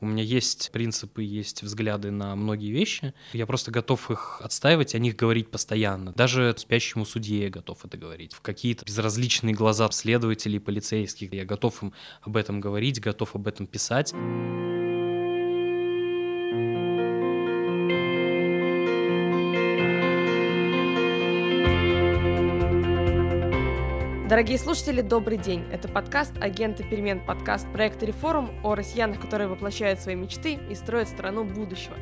у меня есть принципы, есть взгляды на многие вещи. Я просто готов их отстаивать, о них говорить постоянно. Даже спящему судье я готов это говорить. В какие-то безразличные глаза следователей, полицейских я готов им об этом говорить, готов об этом писать. Дорогие слушатели, добрый день. Это подкаст «Агенты перемен», подкаст проекта «Реформ» о россиянах, которые воплощают свои мечты и строят страну будущего.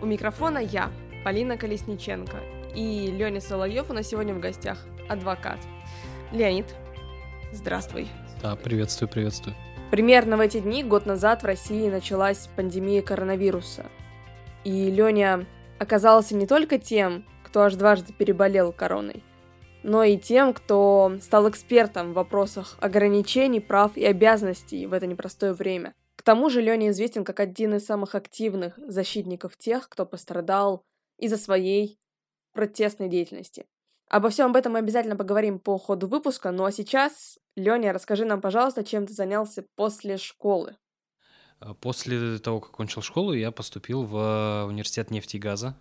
У микрофона я, Полина Колесниченко, и Леня Соловьев у нас сегодня в гостях, адвокат. Леонид, здравствуй. Да, приветствую, приветствую. Примерно в эти дни, год назад, в России началась пандемия коронавируса. И Леня оказался не только тем, кто аж дважды переболел короной – но и тем, кто стал экспертом в вопросах ограничений, прав и обязанностей в это непростое время. К тому же Леня известен как один из самых активных защитников тех, кто пострадал из-за своей протестной деятельности. Обо всем об этом мы обязательно поговорим по ходу выпуска, ну а сейчас, Леня, расскажи нам, пожалуйста, чем ты занялся после школы. После того, как кончил школу, я поступил в университет нефти и газа.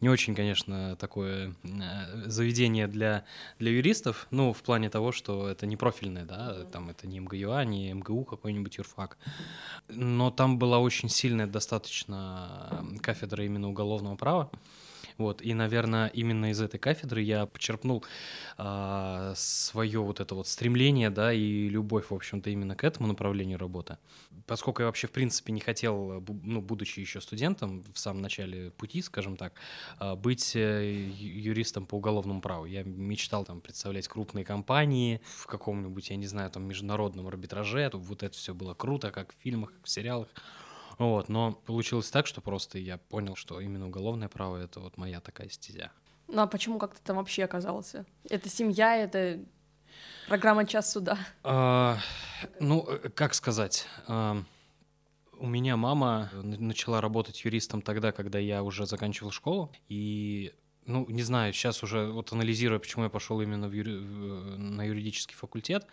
Не очень, конечно, такое э, заведение для, для юристов, ну, в плане того, что это не профильное, да, там это не МГЮА, не МГУ какой-нибудь юрфак. Но там была очень сильная достаточно кафедра именно уголовного права. Вот, и, наверное, именно из этой кафедры я почерпнул а, свое вот это вот стремление, да, и любовь, в общем-то, именно к этому направлению работы. Поскольку я вообще, в принципе, не хотел, ну, будучи еще студентом в самом начале пути, скажем так, а, быть э, юристом по уголовному праву. Я мечтал там представлять крупные компании в каком-нибудь, я не знаю, там международном арбитраже, вот это все было круто, как в фильмах, как в сериалах. Вот, но получилось так, что просто я понял, что именно уголовное право — это вот моя такая стезя. Ну а почему как ты там вообще оказался? Это семья, это программа «Час суда»? А, ну, э, как сказать... А, у меня мама начала работать юристом тогда, когда я уже заканчивал школу, и ну, не знаю, сейчас уже вот анализируя, почему я пошел именно в юри... на юридический факультет,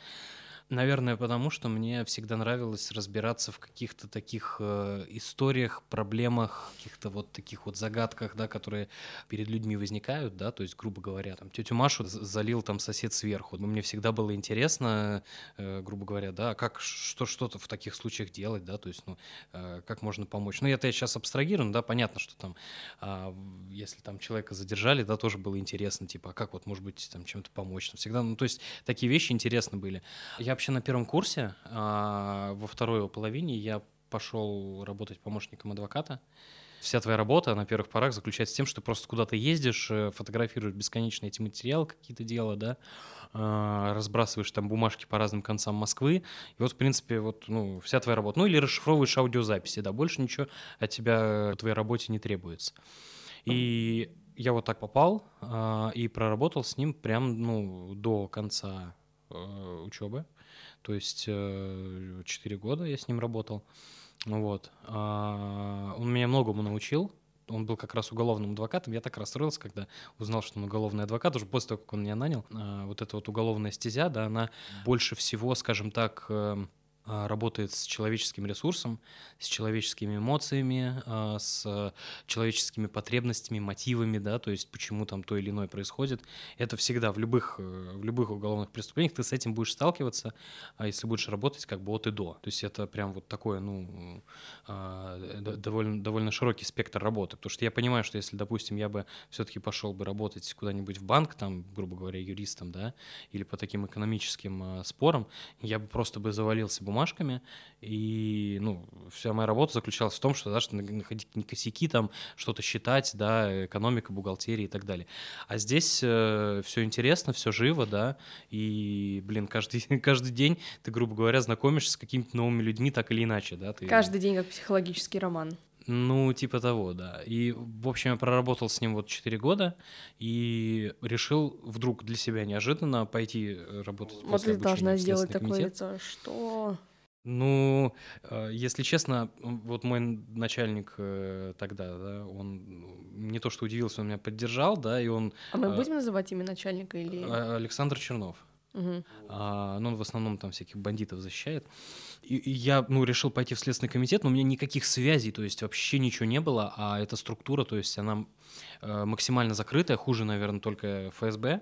Наверное, потому что мне всегда нравилось разбираться в каких-то таких э, историях, проблемах, каких-то вот таких вот загадках, да, которые перед людьми возникают, да, то есть, грубо говоря, там, тетю Машу залил там сосед сверху. Но мне всегда было интересно, э, грубо говоря, да, как, что, что-то в таких случаях делать, да, то есть, ну, э, как можно помочь. Ну, это я сейчас абстрагирую, да, понятно, что там, э, если там человека задержали, да, тоже было интересно, типа, а как вот, может быть, там, чем-то помочь. Там, всегда, ну, то есть, такие вещи интересны были. Я вообще на первом курсе, а во второй его половине я пошел работать помощником адвоката. Вся твоя работа на первых порах заключается в том, что ты просто куда-то ездишь, э, фотографируешь бесконечно эти материалы, какие-то дела, да, а, разбрасываешь там бумажки по разным концам Москвы, и вот, в принципе, вот, ну, вся твоя работа. Ну, или расшифровываешь аудиозаписи, да, больше ничего от тебя в твоей работе не требуется. И я вот так попал а, и проработал с ним прям, ну, до конца э, учебы. То есть 4 э, года я с ним работал. Вот. А, он меня многому научил. Он был как раз уголовным адвокатом. Я так расстроился, когда узнал, что он уголовный адвокат, уже после того, как он меня нанял. А, вот эта вот уголовная стезя, да, она больше всего, скажем так, эм, работает с человеческим ресурсом, с человеческими эмоциями, а, с человеческими потребностями, мотивами, да, то есть почему там то или иное происходит. Это всегда в любых, э, в любых уголовных преступлениях ты с этим будешь сталкиваться, а если будешь работать как бы от и до. То есть это прям вот такое, ну, а, довольно, довольно широкий спектр работы, потому что я понимаю, что если, допустим, я бы все-таки пошел бы работать куда-нибудь в банк, там, грубо говоря, юристом, да, или по таким экономическим спорам, я бы просто бы завалился бы бумажками, и, ну, вся моя работа заключалась в том, что, да, что находить косяки, там, что-то считать, да, экономика, бухгалтерия и так далее. А здесь э, все интересно, все живо, да, и, блин, каждый, каждый день ты, грубо говоря, знакомишься с какими-то новыми людьми так или иначе, да. Ты... Каждый день как психологический роман. Ну, типа того, да. И, в общем, я проработал с ним вот 4 года и решил вдруг для себя неожиданно пойти э, работать Вот ты должна сделать такое лицо, что... Ну, э, если честно, вот мой начальник э, тогда, да, он не то что удивился, он меня поддержал, да, и он... А мы будем называть имя начальника или... Александр Чернов. Мгм. А, ну, он в основном там всяких бандитов защищает. И, и я, ну, решил пойти в Следственный комитет, но у меня никаких связей, то есть вообще ничего не было, а эта структура, то есть она э, максимально закрытая, хуже, наверное, только ФСБ.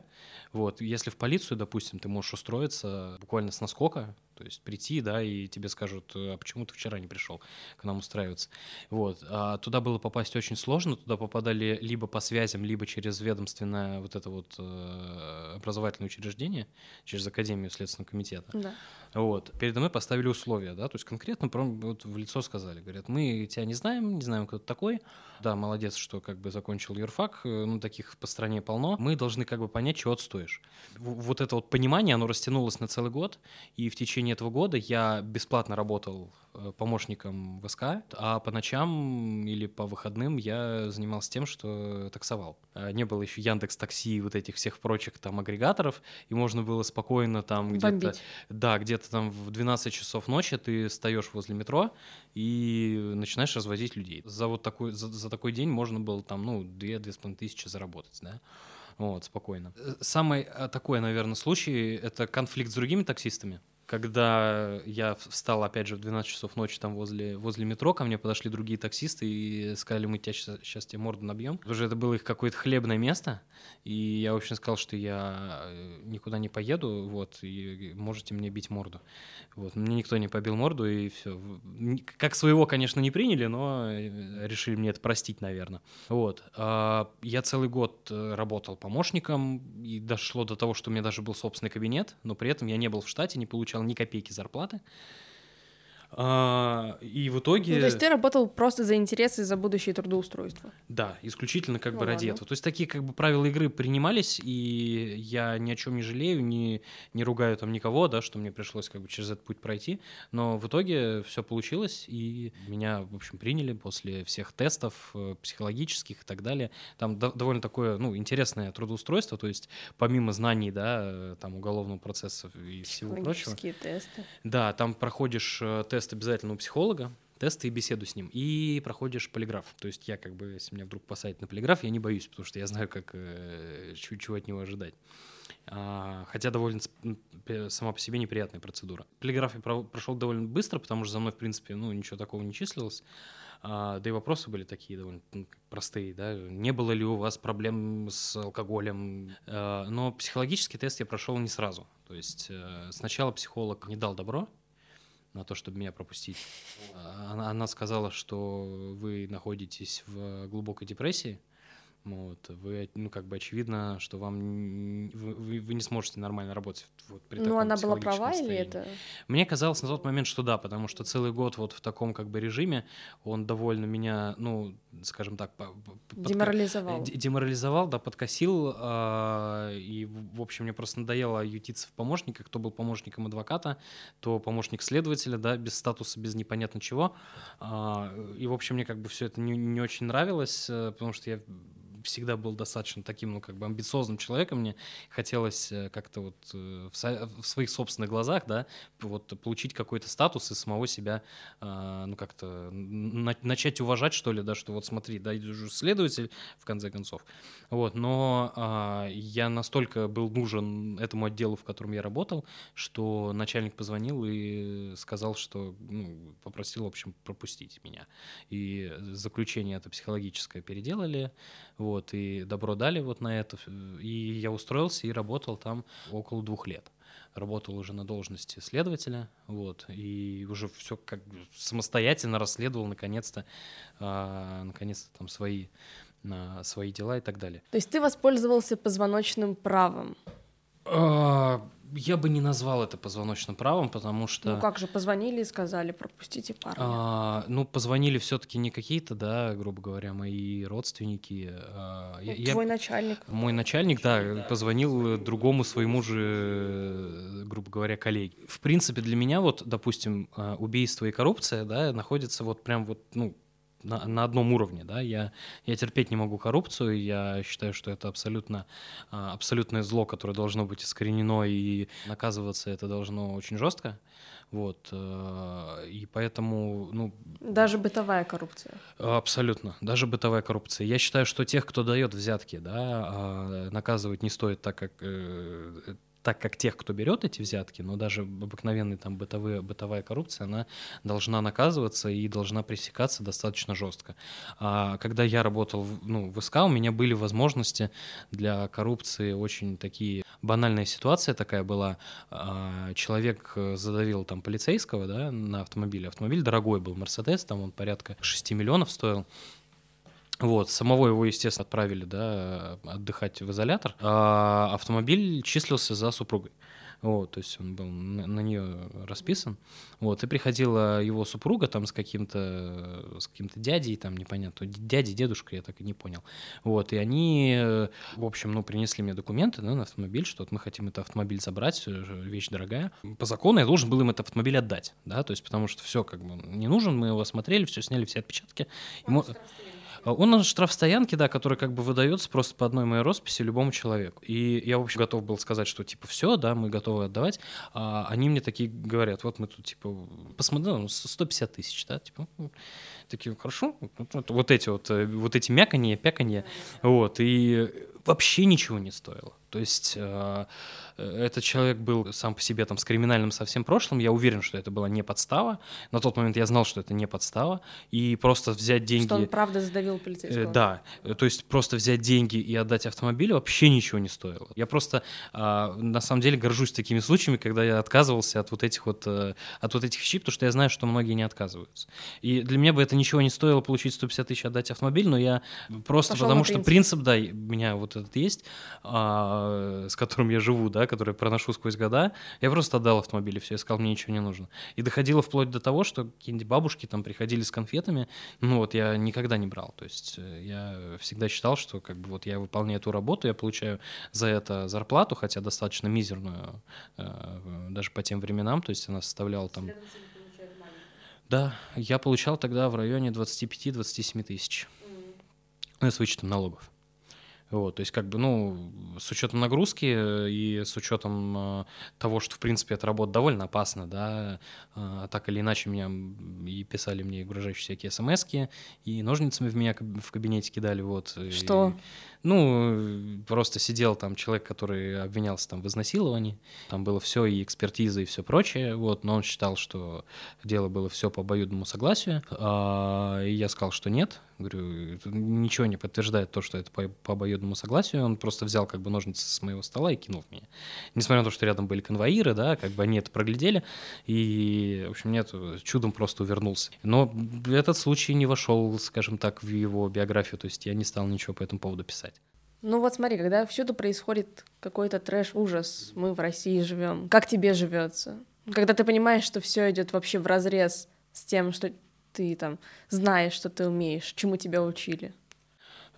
Вот, если в полицию, допустим, ты можешь устроиться буквально с наскока, то есть прийти, да, и тебе скажут, а почему ты вчера не пришел к нам устраиваться. Вот, а туда было попасть очень сложно, туда попадали либо по связям, либо через ведомственное вот это вот э, образовательное учреждение, через Академию Следственного комитета. Да. Вот. Передо мной поставили условия, да, то есть конкретно прям вот в лицо сказали, говорят, мы тебя не знаем, не знаем, кто ты такой. Да, молодец, что как бы закончил юрфак, э, ну, таких по стране полно. Мы должны как бы понять, чего ты стоишь. В- Вот это вот понимание, оно растянулось на целый год, и в течение этого года я бесплатно работал э, помощником в СК, а по ночам или по выходным я занимался тем, что таксовал. А Не было еще Яндекс Такси и вот этих всех прочих там агрегаторов, и можно было спокойно там где-то да, где-то там в 12 часов ночи ты встаешь возле метро и начинаешь развозить людей. За вот такой, за, за такой день можно было там, ну, 2-2,5 тысячи заработать, да. Вот, спокойно. Э, Самый э, такой, наверное, случай — это конфликт с другими таксистами. Когда я встал, опять же, в 12 часов ночи там возле, возле метро, ко мне подошли другие таксисты и сказали, мы тебя сейчас, тебе морду набьем. Уже это было их какое-то хлебное место, и я, в общем, сказал, что я э, никуда не поеду, вот, и можете мне бить морду. Вот, мне никто не побил морду, и все. Как своего, конечно, не приняли, но э, решили мне это простить, наверное. Вот. А, Я целый год э, работал помощником, и дошло до того, что у меня даже был собственный кабинет, но при этом я не был в штате, не получал ни копейки зарплаты. А, И в итоге... Ну, то есть ты работал просто за интересы, за будущее трудоустройство. Да, исключительно как Ну бы ради ладно. этого. То есть такие как бы правила игры принимались, и я ни о чем не жалею, не, не ругаю там никого, да, что мне пришлось как бы через этот путь пройти. Но в итоге все получилось, и меня, в общем, приняли после всех тестов э, психологических и так далее. Там до- довольно такое, ну, интересное трудоустройство, то есть помимо знаний, да, э, там уголовного процесса и всего прочего. Тесты. Да, там проходишь э, тест обязательно у психолога, тесты и беседу с ним, и проходишь полиграф. То есть я как бы, если меня вдруг посадят на полиграф, я не боюсь, потому что я знаю, как э, чего от него ожидать. А, хотя довольно сама по себе неприятная процедура. Полиграф я про- прошел довольно быстро, потому что за мной, в принципе, ну, ничего такого не числилось. А, да и вопросы были такие довольно простые, да. Не было ли у вас проблем с алкоголем? А, но психологический тест я прошел не сразу. То есть э, сначала психолог не дал добро на то, чтобы меня пропустить. А, Она, она сказала, что вы находитесь в глубокой депрессии. Вот, вы, ну, как бы очевидно, что вам вы, вы- не сможете нормально работать вот при Ну, она была права или состоянии. это... Мне казалось на тот момент, что да, потому что целый год вот в таком как бы режиме он довольно меня, ну, скажем так, по- по- подка- Деморализовал. Д- деморализовал, да, подкосил, а, и, в общем, мне просто надоело ютиться в помощниках, кто был помощником адвоката, то помощник следователя, да, без статуса, без непонятно чего, А, и, в общем, мне как бы все это не, не очень нравилось, э, потому что я всегда был достаточно таким, ну, как бы амбициозным человеком, мне хотелось э, как-то вот э, в, со- в своих собственных глазах, да, вот получить какой-то статус и самого себя, а, ну, как-то на- начать уважать, что ли, да, что вот смотри, да, я же следователь, в конце концов. Вот, но а, я настолько был нужен этому отделу, в котором я работал, что начальник позвонил и сказал, что, ну, попросил, в общем, пропустить меня. И заключение это психологическое переделали, вот, и добро дали вот на это. И я устроился и работал там около двух лет. Работал уже на должности следователя, вот, и уже все как бы самостоятельно расследовал, наконец-то, а, наконец-то там свои, а, свои дела и так далее. То есть ты воспользовался позвоночным правом. Я бы не назвал это позвоночным правом, потому что... Ну как же, позвонили и сказали, пропустите парня. А, ну, позвонили все-таки не какие-то, да, грубо говоря, мои родственники. а, я- Ну, я- Твой начальник. Мой начальник, да, позвонил другому своему же, грубо говоря, коллеге. В принципе, для меня вот, допустим, а, убийство и коррупция, да, находятся вот прям вот, ну, на, на одном уровне, да, я, я терпеть не могу коррупцию, я считаю, что это абсолютно, а, абсолютное зло, которое должно быть искоренено, и наказываться это должно очень жестко, вот, э, и поэтому, ну, Даже бытовая коррупция. Абсолютно. Даже бытовая коррупция. Я считаю, что тех, кто дает взятки, да, а, наказывать не стоит так, как э, так как тех, кто берет эти взятки, но даже обыкновенная там бытовые, бытовая коррупция, она должна наказываться и должна пресекаться достаточно жестко. А когда я работал ну, в СК, у меня были возможности для коррупции очень такие... Банальная ситуация такая была. А, человек задавил там полицейского да, на автомобиле. Автомобиль дорогой был, Мерседес, там он порядка 6 миллионов стоил. Вот, самого его, естественно, отправили, да, отдыхать в изолятор, а автомобиль числился за супругой. Вот, то есть он был на, на нее расписан. Вот, и приходила его супруга там с каким-то с каким-то дядей, там непонятно, дядей, дедушкой, я так и не понял. Вот, и они, в общем, ну, принесли мне документы да, на автомобиль, что вот мы хотим этот автомобиль забрать, вещь дорогая. По закону я должен был им этот автомобиль отдать, да, то есть потому что все как бы не нужен, мы его осмотрели, все сняли, все отпечатки. Ему... А, он на штрафстоянке, да, который как бы выдается просто по одной моей росписи любому человеку. И я, в общем, готов был сказать, что типа все, да, мы готовы отдавать. А они мне такие говорят, вот мы тут типа, посмотрим, ну, 150 тысяч, да, типа, такие, хорошо, вот эти вот, э, вот эти мяканье, пяканье, вот, и вообще ничего не стоило. То есть э, этот человек был сам по себе там с криминальным совсем прошлым. Я уверен, что это была не подстава. На тот момент я знал, что это не подстава. И просто взять деньги... Что он правда задавил полицейского. Э, да. То есть просто взять деньги и отдать автомобиль вообще ничего не стоило. Я просто э, на самом деле горжусь такими случаями, когда я отказывался от вот этих вот, э, от вот этих вещей, потому что я знаю, что многие не отказываются. И для меня бы это ничего не стоило получить 150 тысяч отдать автомобиль, но я просто Пошел потому что принцип, да, у меня вот этот есть, а, с которым я живу, да, который проношу сквозь года, я просто отдал автомобиль и все, я сказал, мне ничего не нужно. И доходило вплоть до того, что какие-нибудь бабушки там приходили с конфетами, ну вот я никогда не брал, то есть э, я всегда считал, что как бы вот я выполняю эту работу, я получаю за это зарплату, хотя достаточно мизерную, э, даже по тем временам, то есть она составляла там... Да, я получал тогда в районе 25-27 тысяч. Mm. Ну, с вычетом налогов. Вот, то есть, как бы, ну, с учетом нагрузки и с учетом э, того, что, в принципе, эта работа довольно опасна, да, э, так или иначе меня и писали мне угрожающие всякие смс и ножницами в меня в кабинете кидали, вот. Что? И, ну, просто сидел там человек, который обвинялся там в изнасиловании, там было все и экспертиза и все прочее, вот, но он считал, что дело было все по обоюдному согласию, а, и я сказал, что нет, говорю, ничего не подтверждает то, что это по, по обоюдному согласию, он просто взял как бы ножницы с моего стола и кинул в меня. Несмотря на то, что рядом были конвоиры, да, как бы они это проглядели, и, в общем, нет, чудом просто увернулся. Но этот случай не вошел, скажем так, в его биографию, то есть я не стал ничего по этому поводу писать. Ну вот смотри, когда всюду происходит какой-то трэш, ужас, мы в России живем, как тебе живется? Когда ты понимаешь, что все идет вообще в разрез с тем, что ты там знаешь, что ты умеешь, чему тебя учили.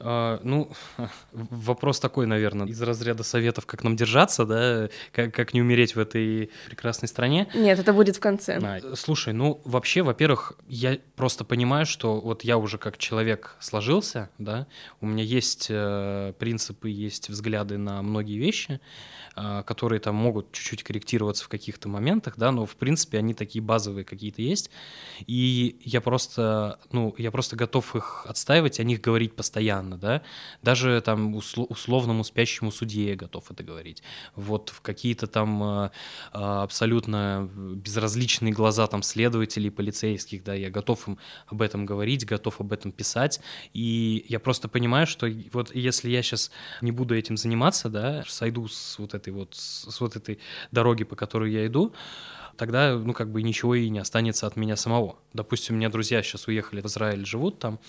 А, ну, вопрос такой, наверное, из разряда советов, как нам держаться, да, как, как не умереть в этой прекрасной стране. Нет, это будет в конце. А, слушай, ну, вообще, во-первых, я просто понимаю, что вот я уже как человек сложился, да, у меня есть э, принципы, есть взгляды на многие вещи, э, которые там могут чуть-чуть корректироваться в каких-то моментах, да, но, в принципе, они такие базовые какие-то есть, и я просто, ну, я просто готов их отстаивать, о них говорить постоянно, постоянно, да, даже там условному спящему судье я готов это говорить. Вот в какие-то там э, а, абсолютно безразличные глаза там следователей, полицейских, да, я готов им об этом говорить, готов об этом писать, и я просто понимаю, что вот если я сейчас не буду этим заниматься, да, сойду с вот этой вот, с вот этой дороги, по которой я иду, тогда, ну, как бы ничего и не останется от меня самого. Допустим, у меня друзья сейчас уехали в Израиль, живут там,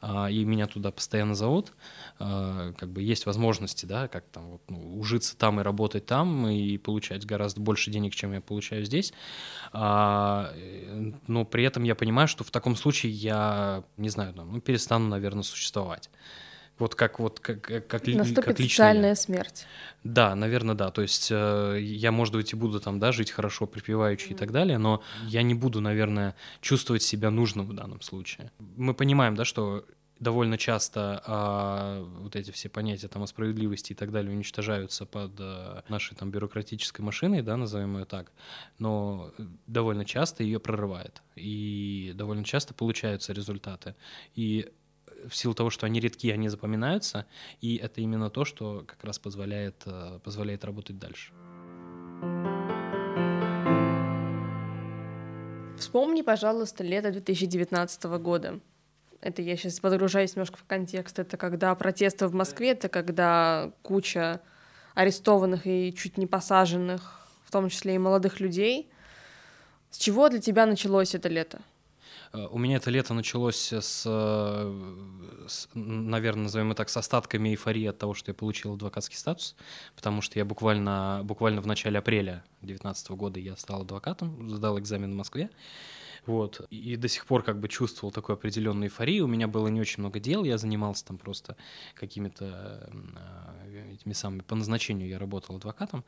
а, и меня туда постоянно зовут, а, как бы есть возможности, да, как там вот, ну, ужиться там и работать там, и получать гораздо больше денег, чем я получаю здесь, а, но при этом я понимаю, что в таком случае я, не знаю, ну, перестану, наверное, существовать. Вот как вот как как как Наступит как социальная я. смерть. Да, наверное, да. То есть э, я, может быть, и буду там, да, жить хорошо, припеваючи mm-hmm. и так далее, но я не буду, наверное, чувствовать себя нужным в данном случае. Мы понимаем, да, что довольно часто а, вот эти все понятия там о справедливости и так далее уничтожаются под а, нашей там бюрократической машиной, да, назовем ее так, но довольно часто ее прорывает и довольно часто получаются результаты. И в силу того, что они редки, они запоминаются, и это именно то, что как раз позволяет, э, позволяет работать дальше. Вспомни, пожалуйста, лето 2019 года. Это я сейчас погружаюсь немножко в контекст. Это когда протесты в Москве, это когда куча арестованных и чуть не посаженных, в том числе и молодых людей. С чего для тебя началось это лето? Э, у меня это лето началось с, э, с, наверное, назовем это так, с остатками эйфории от того, что я получил адвокатский статус, потому что я буквально, буквально в начале апреля 2019 года я стал адвокатом, сдал экзамен в Москве, вот. И до сих пор как бы чувствовал такую определенную эйфорию. У меня было не очень много дел, я занимался там просто какими-то э, этими самыми, по назначению я работал адвокатом.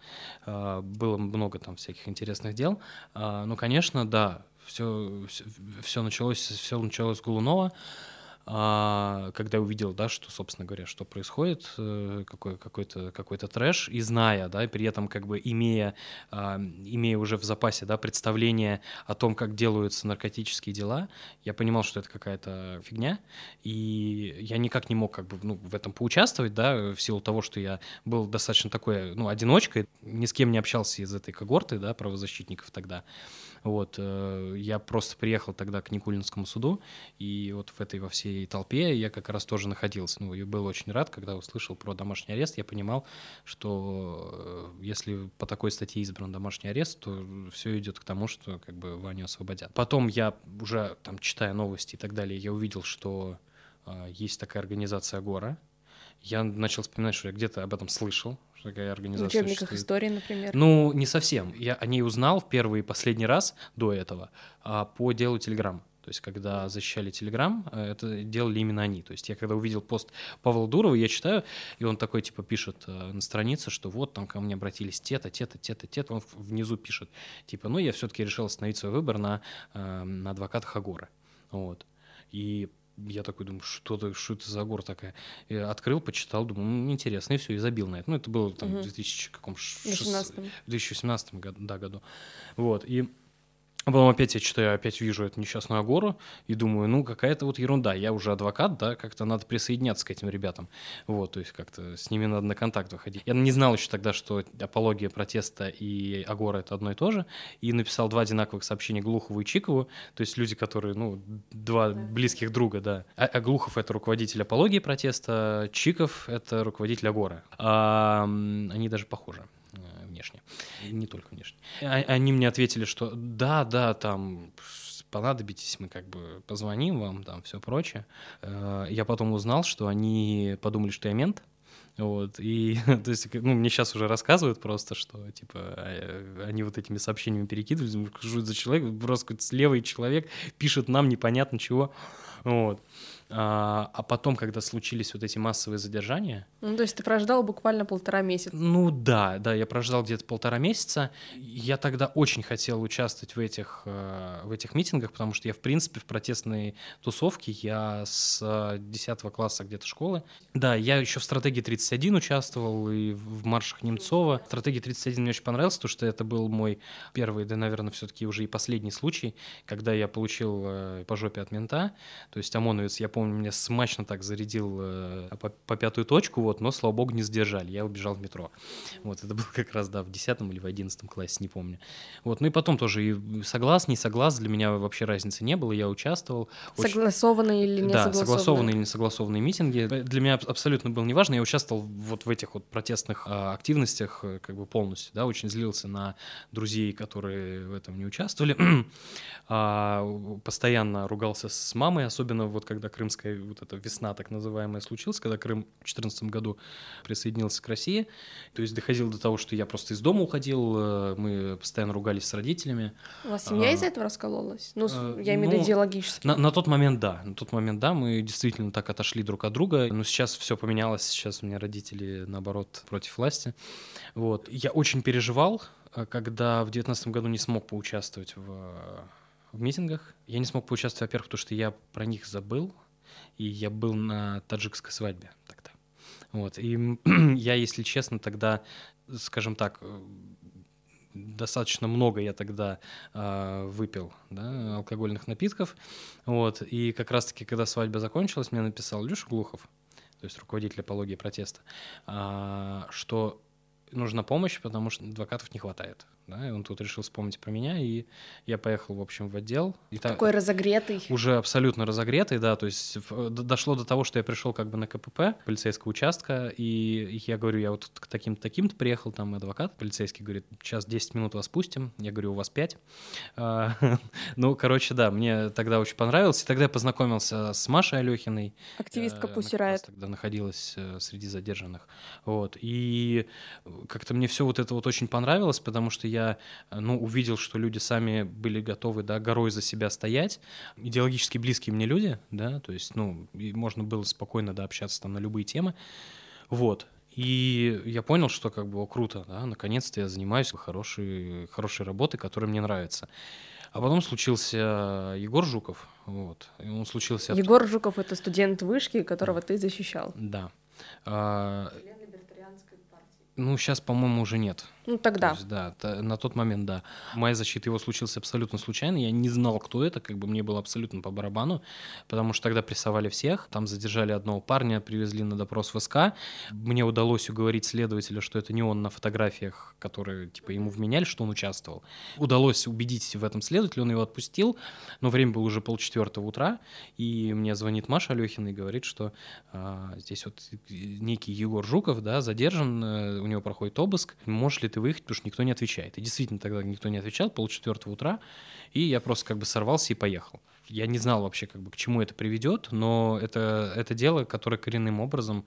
Было много там всяких интересных дел. Ну, конечно, да, все, все, все началось, все началось с Голунова а, когда увидел, да, что, собственно говоря, что происходит, э, какой, какой-то, какой-то трэш, и зная, да, при этом как бы имея, а, имея уже в запасе, да, представление о том, как делаются наркотические дела, я понимал, что это какая-то фигня, и я никак не мог как бы, ну, в этом поучаствовать, да, в силу того, что я был достаточно такой, ну, одиночкой, ни с кем не общался из этой когорты, да, правозащитников тогда, вот, э, я просто приехал тогда к Никулинскому суду, и вот в этой во всей толпе я как раз тоже находился. Ну, и был очень рад, когда услышал про домашний арест. Я понимал, что э, если по такой статье избран домашний арест, то все идет к тому, что как бы Ваню освободят. Потом я уже там читая новости и так далее, я увидел, что э, есть такая организация Гора. Я начал вспоминать, что я где-то об этом слышал, что такая организация В учебниках существует. истории, например? Ну, не совсем. Я о ней узнал в первый и последний раз до этого а, по делу Телеграм. То есть, когда защищали Телеграм, э, это делали именно они. То есть, я когда увидел пост Павла Дурова, я читаю, и он такой, типа, пишет э, на странице, что вот там ко мне обратились те-то, те-то, те-то, те-то. Он внизу пишет, типа, ну, я все-таки решил остановить свой выбор на, э, на адвокатах Агора. Вот. И я такой думаю, что это, что это за гор такая? И открыл, почитал, думаю, ну, интересно, и все, и забил на это. Ну, это было там угу. в 2018 году, да, году. Вот, и а потом опять я читаю, опять вижу эту несчастную Агору и думаю, ну, какая-то вот ерунда. Я уже адвокат, да, как-то надо присоединяться к этим ребятам. Вот, то есть как-то с ними надо на контакт выходить. Я не знал еще тогда, что апология протеста и Агора — это одно и то же. И написал два одинаковых сообщения Глухову и Чикову. То есть люди, которые, ну, два близких друга, да. А, а Глухов — это руководитель апологии протеста, Чиков — это руководитель Агора. А, они даже похожи внешне, не только внешне. А, они мне ответили, что да, да, там понадобитесь, мы как бы позвоним вам, там все прочее. Э, я потом узнал, что они подумали, что я мент, вот, и, то есть, ну, мне сейчас уже рассказывают просто, что, типа, а, они вот этими сообщениями перекидывают, что это за человек, просто левый человек пишет нам непонятно чего, вот. А, а потом, когда случились вот эти массовые задержания... Ну, то есть ты прождал буквально полтора месяца? Ну да, да, я прождал где-то полтора месяца. Я тогда очень хотел участвовать в этих, э, в этих митингах, потому что я, в принципе, в протестной тусовке, я с 10 класса где-то школы. Да, я еще в стратегии 31 участвовал и в маршах Немцова. Стратегия 31 мне очень понравилась, потому что это был мой первый, да, наверное, все-таки уже и последний случай, когда я получил э, по жопе от мента. То есть ОМОНовец, я помню, меня смачно так зарядил э, по, по пятую точку, вот, но, слава богу, не сдержали. Я убежал в метро. Вот, это было как раз, да, в 10 или в 11 классе, не помню. Вот, ну и потом тоже и соглас, не соглас, для меня вообще разницы не было, я участвовал. Согласованные очень... или не Да, согласованные, согласованные или не согласованные митинги. Для меня абсолютно было неважно, я участвовал вот в этих вот протестных а, активностях э, как бы полностью, да, очень злился на друзей, которые в этом не участвовали. а, постоянно ругался с мамой, особенно вот когда Крым крымская вот эта весна так называемая случилась, когда Крым в 2014 году присоединился к России. То есть доходило до того, что я просто из дома уходил, э, мы постоянно ругались с родителями. У вас семья а, из-за этого раскололась? Ну, а, я имею в виду ну, идеологически. На, на тот момент да, на тот момент да, мы действительно так отошли друг от друга, но сейчас все поменялось, сейчас у меня родители, наоборот, против власти. Вот. Я очень переживал, э, когда в 2019 году не смог поучаствовать в в митингах. Я не смог поучаствовать, во-первых, потому что я про них забыл, и я был на таджикской свадьбе тогда. Вот. И я, если честно, тогда, скажем так, э, достаточно много я тогда э, выпил да, алкогольных напитков. Вот. И как раз-таки, когда свадьба закончилась, мне написал Леша Глухов, то есть руководитель апологии протеста, э, что нужна помощь, потому что адвокатов не хватает. Да, и он тут решил вспомнить про меня, и я поехал, в общем, в отдел. И Такой та... разогретый. Уже абсолютно разогретый, да, то есть дошло до того, что я пришел как бы на КПП полицейского участка, и я говорю, я вот к таким-то таким-то приехал, там адвокат полицейский говорит, сейчас 10 минут вас пустим, я говорю, у вас 5. А, ну, короче, да, мне тогда очень понравилось, и тогда я познакомился с Машей Алехиной. Активистка Пусирает. Тогда находилась э, среди задержанных, вот, и как-то мне все вот это вот очень понравилось, потому что я, ну, увидел, что люди сами были готовы, да, горой за себя стоять, идеологически близкие мне люди, да, то есть, ну, и можно было спокойно, да, общаться там на любые темы, вот, и я понял, что как бы, о, круто, да, наконец-то я занимаюсь хорошей, хорошей работой, которая мне нравится. А потом случился Егор Жуков, вот, и он случился... Егор Жуков — это студент вышки, которого ты защищал. Да. А, ну, сейчас, по-моему, уже нет. Ну, тогда. То есть, да, на тот момент, да. Моя защита его случилась абсолютно случайно. Я не знал, кто это, как бы мне было абсолютно по барабану, потому что тогда прессовали всех. Там задержали одного парня, привезли на допрос в СК. Мне удалось уговорить следователя, что это не он на фотографиях, которые, типа, ему вменяли, что он участвовал. Удалось убедить в этом следователя, он его отпустил, но время было уже полчетвертого утра, и мне звонит Маша Алехина и говорит, что а, здесь вот некий Егор Жуков, да, задержан, э, у него проходит обыск, можешь ли ты выехать, потому что никто не отвечает. И действительно тогда никто не отвечал, полчетвертого утра, и я просто как бы сорвался и поехал. Я не знал вообще, как бы, к чему это приведет, но это, это дело, которое коренным образом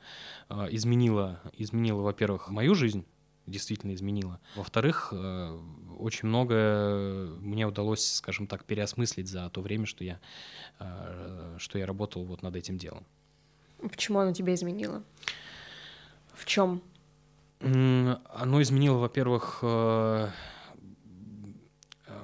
э, изменило, изменило, во-первых, мою жизнь, действительно изменило. Во-вторых, э, очень многое мне удалось, скажем так, переосмыслить за то время, что я, э, что я работал вот над этим делом. Почему оно тебя изменило? В чем? Оно изменило, во-первых, э,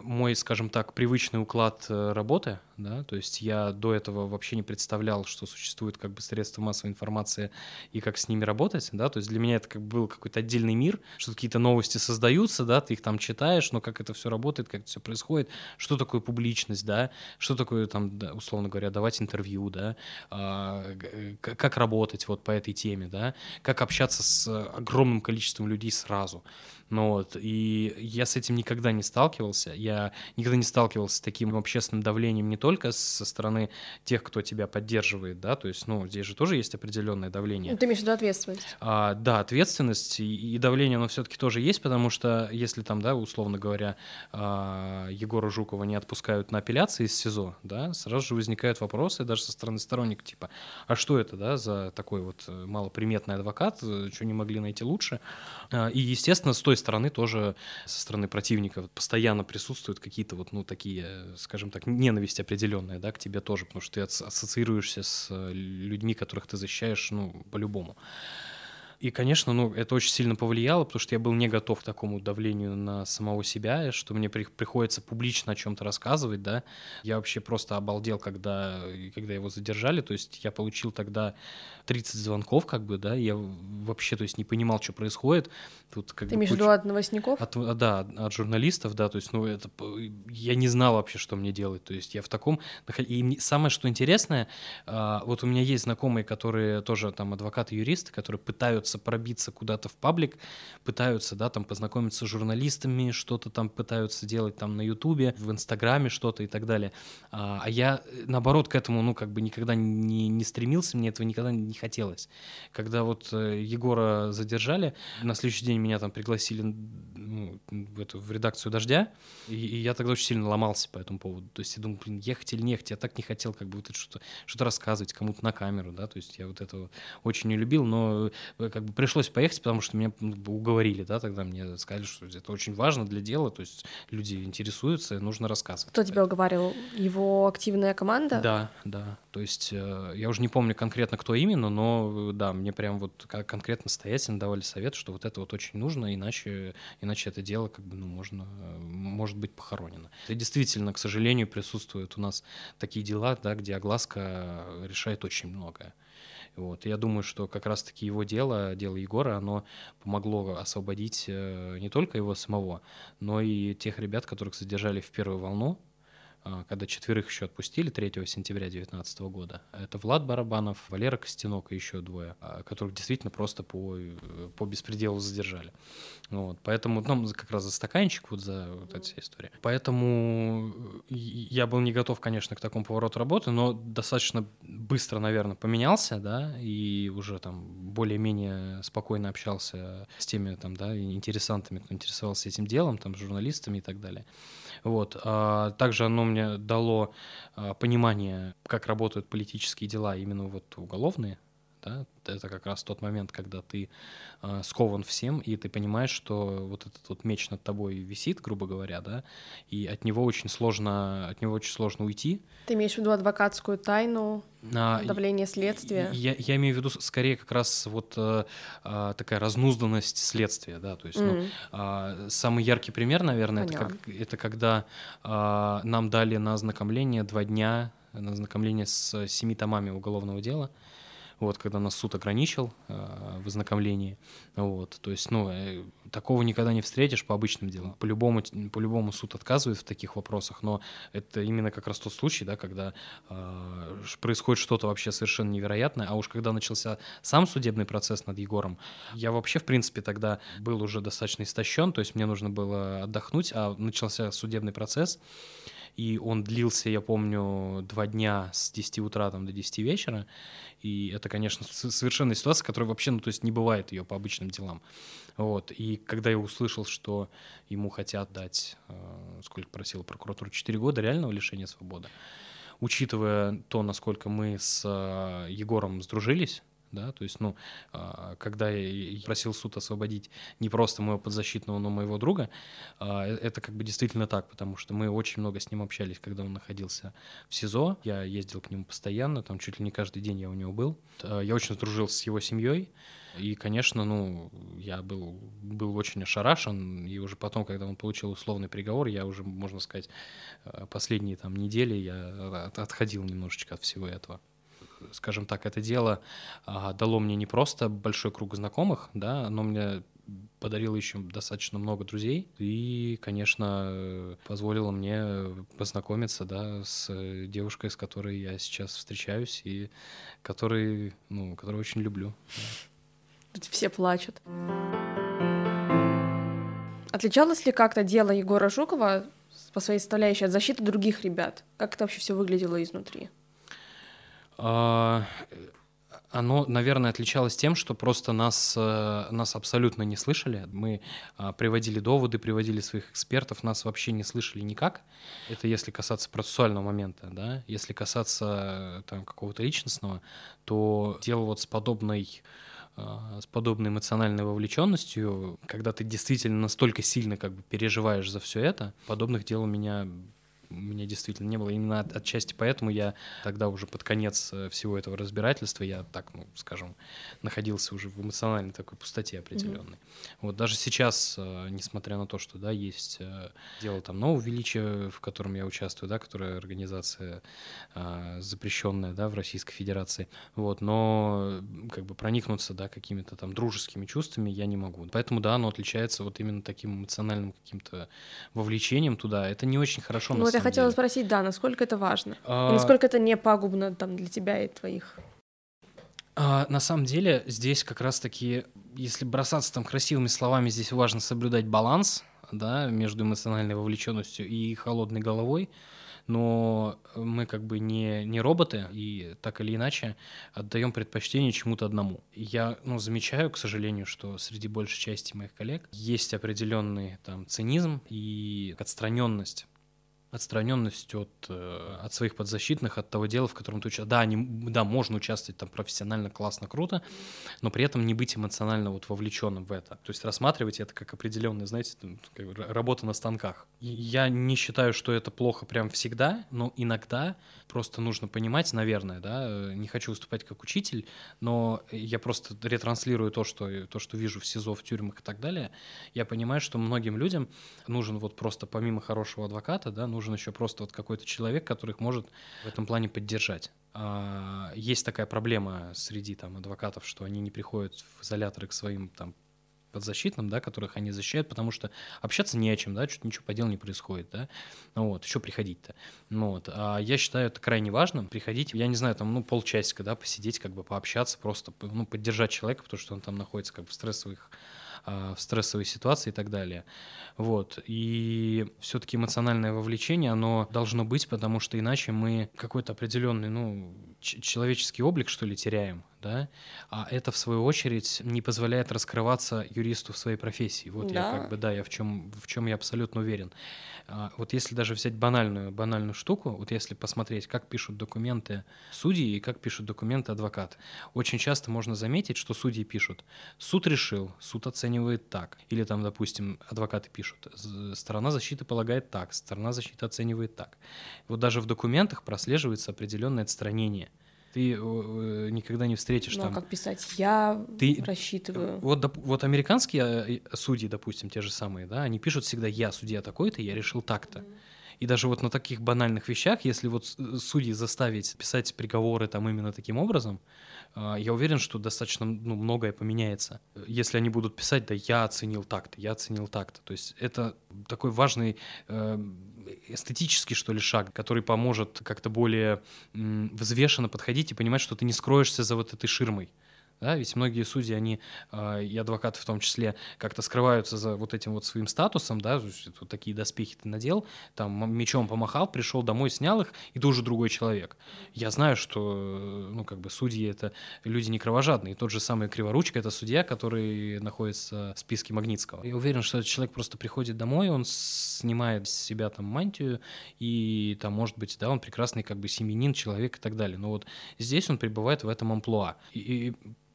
мой, скажем так, привычный уклад э, работы, да, то есть я до этого вообще не представлял, что существует как бы средства массовой информации и как с ними работать, да, то есть для меня это как бы был какой-то отдельный мир, что какие-то новости создаются, да, ты их там читаешь, но как это все работает, как это все происходит, что такое публичность, да, что такое там, условно говоря, давать интервью, да, а, как работать вот по этой теме, да, как общаться с огромным количеством людей сразу, ну вот, и я с этим никогда не сталкивался, я никогда не сталкивался с таким общественным давлением не только со стороны тех, кто тебя поддерживает, да, то есть, ну, здесь же тоже есть определенное давление. Ну, ты имеешь в виду ответственность? А, да, ответственность и, и давление, оно все-таки тоже есть, потому что если там, да, условно говоря, а, Егора Жукова не отпускают на апелляции из СИЗО, да, сразу же возникают вопросы даже со стороны сторонников, типа, а что это, да, за такой вот э, малоприметный адвокат, э, что не могли найти лучше? А, и, естественно, с той стороны тоже, со стороны противников, постоянно присутствуют какие-то вот, ну, такие, скажем так, ненависть определенная, да, к тебе тоже, потому что ты ассоциируешься с э, людьми, которых ты защищаешь, ну, по-любому. И, конечно, ну, это очень сильно повлияло, потому что я был не готов к такому давлению на самого себя, что мне при, приходится публично о чем-то рассказывать, да. Я вообще просто обалдел, когда, когда его задержали, то есть я получил тогда 30 звонков, как бы, да, я вообще, то есть, не понимал, что происходит. Тут, как Ты бы, имеешь виду от новостников? От, да, от журналистов, да, то есть, ну, это, я не знал вообще, что мне делать, то есть, я в таком... И самое, что интересное, а, вот у меня есть знакомые, которые тоже там адвокаты-юристы, которые пытаются пытаются пробиться куда-то в паблик, пытаются, да, там познакомиться с журналистами, что-то там пытаются делать там на Ютубе, в Инстаграме что-то и так далее. А, а я, наоборот, к этому, ну, как бы никогда не, не стремился, мне этого никогда не хотелось. Когда вот э, Егора задержали, на следующий день меня там пригласили ну, в, эту, в редакцию «Дождя», и, и я тогда очень сильно ломался по этому поводу. То есть я думал, блин, ехать или не ехать, я так не хотел как бы вот что-то что рассказывать кому-то на камеру, да, то есть я вот этого очень не любил, но э, как бы пришлось поехать, потому что меня ну, уговорили, да, тогда мне сказали, что это очень важно для дела, то есть люди интересуются, нужно рассказывать. Кто тебя уговаривал? Его активная команда? Да, да. То есть э, я уже не помню конкретно, кто именно, но да, мне прям вот конкретно настоятельно давали совет, что вот это вот очень нужно, иначе, иначе это дело как бы, ну, можно, может быть похоронено. И действительно, к сожалению, присутствуют у нас такие дела, да, где огласка решает очень многое. Вот. я думаю, что как раз-таки его дело, дело Егора, оно помогло освободить э, не только его самого, но и тех ребят, которых задержали в первую волну, когда четверых еще отпустили 3 сентября 2019 года. Это Влад Барабанов, Валера Костянок и еще двое, а, которых действительно просто по, э, по беспределу задержали. Вот, поэтому, ну, как раз за стаканчик, вот за вот эта вся история. Поэтому э, я был не готов, конечно, к такому повороту работы, но достаточно быстро, наверное, поменялся, да, и уже там более-менее спокойно общался с теми, там, да, интересантами, кто интересовался этим делом, там, журналистами и так далее. Вот. А также оно мне дало а, понимание, как работают политические дела, именно вот уголовные, да, это как раз тот момент, когда ты э, скован всем, и ты понимаешь, что вот этот вот меч над тобой висит, грубо говоря, да, и от него очень сложно, от него очень сложно уйти. Ты имеешь в виду адвокатскую тайну, а, давление следствия? Я, я имею в виду скорее как раз вот э, э, такая разнузданность следствия, да, то есть, mm. ну, э, самый яркий пример, наверное, это, как, это когда э, нам дали на ознакомление два дня на ознакомление с семи томами уголовного дела вот, когда нас суд ограничил э, в ознакомлении, вот, то есть, ну, э, такого никогда не встретишь по обычным делам, по-любому, по-любому суд отказывает в таких вопросах, но это именно как раз тот случай, да, когда э, происходит что-то вообще совершенно невероятное, а уж когда начался сам судебный процесс над Егором, я вообще, в принципе, тогда был уже достаточно истощен, то есть мне нужно было отдохнуть, а начался судебный процесс, и он длился, я помню, два дня с 10 утра там, до 10 вечера, и это, конечно, совершенно ситуация, которая вообще, ну, то есть не бывает ее по обычным делам. Вот, и когда я услышал, что ему хотят дать, э, сколько просила прокуратура, 4 года реального лишения свободы, учитывая то, насколько мы с э, Егором сдружились, да, то есть, ну, а, когда я просил суд освободить не просто моего подзащитного, но моего друга, а, э, это как бы действительно так, потому что мы очень много с ним общались, когда он находился в СИЗО, я ездил к нему постоянно, там чуть ли не каждый день я у него был, а, я очень сдружился с его семьей, и, конечно, ну, я был, был очень ошарашен, и уже потом, когда он получил условный приговор, я уже, можно сказать, последние там недели я отходил немножечко от всего этого скажем так, это дело а, дало мне не просто большой круг знакомых, да, но мне подарило еще достаточно много друзей и, конечно, позволило мне познакомиться, да, с девушкой, с которой я сейчас встречаюсь и которой, ну, которую очень люблю. Да. Все плачут. Отличалось ли как-то дело Егора Жукова по своей составляющей от защиты других ребят? Как это вообще все выглядело изнутри? А, оно, наверное, отличалось тем, что просто нас, э, нас абсолютно не слышали. Мы а, приводили доводы, приводили своих экспертов, нас вообще не слышали никак. Это если касаться процессуального момента, да. Если касаться там какого-то личностного, то дело вот с подобной а, с подобной эмоциональной вовлеченностью, когда ты действительно настолько сильно как бы переживаешь за все это, подобных дел у меня у меня действительно не было. Именно от, отчасти поэтому я тогда уже под конец э, всего этого разбирательства, я так, ну, скажем, находился уже в эмоциональной такой пустоте определенной. Mm-hmm. Вот даже сейчас, э, несмотря на то, что, да, есть э, дело там нового величия, в котором я участвую, да, которая организация запрещенная, да, в Российской Федерации, вот, но как бы проникнуться, да, какими-то там дружескими чувствами я не могу. Поэтому, да, оно отличается вот именно таким эмоциональным каким-то вовлечением туда. Это не очень хорошо, ну, на я хотела спросить, да, насколько это важно? А... И насколько это не пагубно там, для тебя и твоих? А, на самом деле, здесь как раз-таки, если бросаться там красивыми словами, здесь важно соблюдать баланс да, между эмоциональной вовлеченностью и холодной головой но мы как бы не, не роботы, и так или иначе отдаем предпочтение чему-то одному. Я ну, замечаю, к сожалению, что среди большей части моих коллег есть определенный там цинизм и отстраненность отстраненность от, э, от своих подзащитных, от того дела, в котором ты участвуешь. Да, они, да, можно участвовать там профессионально, классно, круто, но при этом не быть эмоционально вот вовлеченным в это. То есть рассматривать это как определенная, знаете, как работа на станках. И я не считаю, что это плохо прям всегда, но иногда просто нужно понимать, наверное, да, э, не хочу выступать как учитель, но я просто ретранслирую то, что, то, что вижу в СИЗО, в тюрьмах и так далее. Я понимаю, что многим людям нужен вот просто помимо хорошего адвоката, да, нужен еще просто вот какой-то человек, который их может в этом плане поддержать. А, есть такая проблема среди там адвокатов, что они не приходят в изоляторы к своим там подзащитным, да, которых они защищают, потому что общаться не о чем, да, что-то ничего по делу не происходит, да, ну вот, еще приходить-то, ну вот, а я считаю это крайне важным, приходить, я не знаю, там, ну, полчасика, да, посидеть, как бы пообщаться, просто, ну, поддержать человека, потому что он там находится как бы в стрессовых в стрессовой ситуации и так далее. Вот. И все-таки эмоциональное вовлечение, оно должно быть, потому что иначе мы какой-то определенный, ну, человеческий облик, что ли, теряем, да, а это, в свою очередь, не позволяет раскрываться юристу в своей профессии. Вот да. я как бы, да, я в чем, в чем я абсолютно уверен. А, вот если даже взять банальную, банальную штуку, вот если посмотреть, как пишут документы судьи и как пишут документы адвокат, очень часто можно заметить, что судьи пишут «суд решил», «суд оценивает так», или там, допустим, адвокаты пишут «сторона защиты полагает так», «сторона защиты оценивает так». Вот даже в документах прослеживается определенное отстранение – ты э, никогда не встретишь ну, там. А как писать? Я ты, рассчитываю. Вот, доп, вот американские э, судьи, допустим, те же самые, да, они пишут всегда я судья такой-то, я решил так-то. Mm. И даже вот на таких банальных вещах, если вот э, судьи заставить писать приговоры там именно таким образом, а, я уверен, что достаточно ну, многое поменяется. Если они будут писать, да, я оценил так-то, я оценил так-то. То есть это такой важный эстетический, что ли, шаг, который поможет как-то более взвешенно подходить и понимать, что ты не скроешься за вот этой ширмой. Да, ведь многие судьи, они, э, и адвокаты в том числе, как-то скрываются за вот этим вот своим статусом, да, вот такие доспехи ты надел, там мечом помахал, пришел домой, снял их, и ты уже другой человек. Я знаю, что, ну, как бы судьи — это люди не кровожадные, тот же самый Криворучка — это судья, который находится в списке Магнитского. Я уверен, что этот человек просто приходит домой, он снимает с себя там мантию, и там, может быть, да, он прекрасный как бы семьянин, человек и так далее. Но вот здесь он пребывает в этом амплуа. И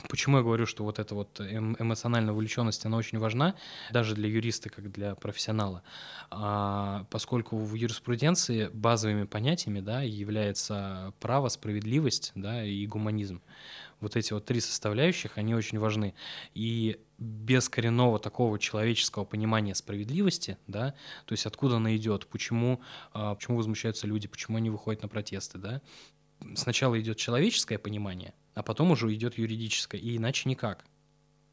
Почему я говорю, что вот эта вот эм, эмоциональная вовлеченность, она очень важна, даже для юриста, как для профессионала, а, поскольку в юриспруденции базовыми понятиями да, является право, справедливость да, и гуманизм. Вот эти вот три составляющих, они очень важны. И без коренного такого человеческого понимания справедливости, да, то есть откуда она идет, почему, а, почему возмущаются люди, почему они выходят на протесты, да, сначала идет человеческое понимание, а потом уже идет юридическое, и иначе никак.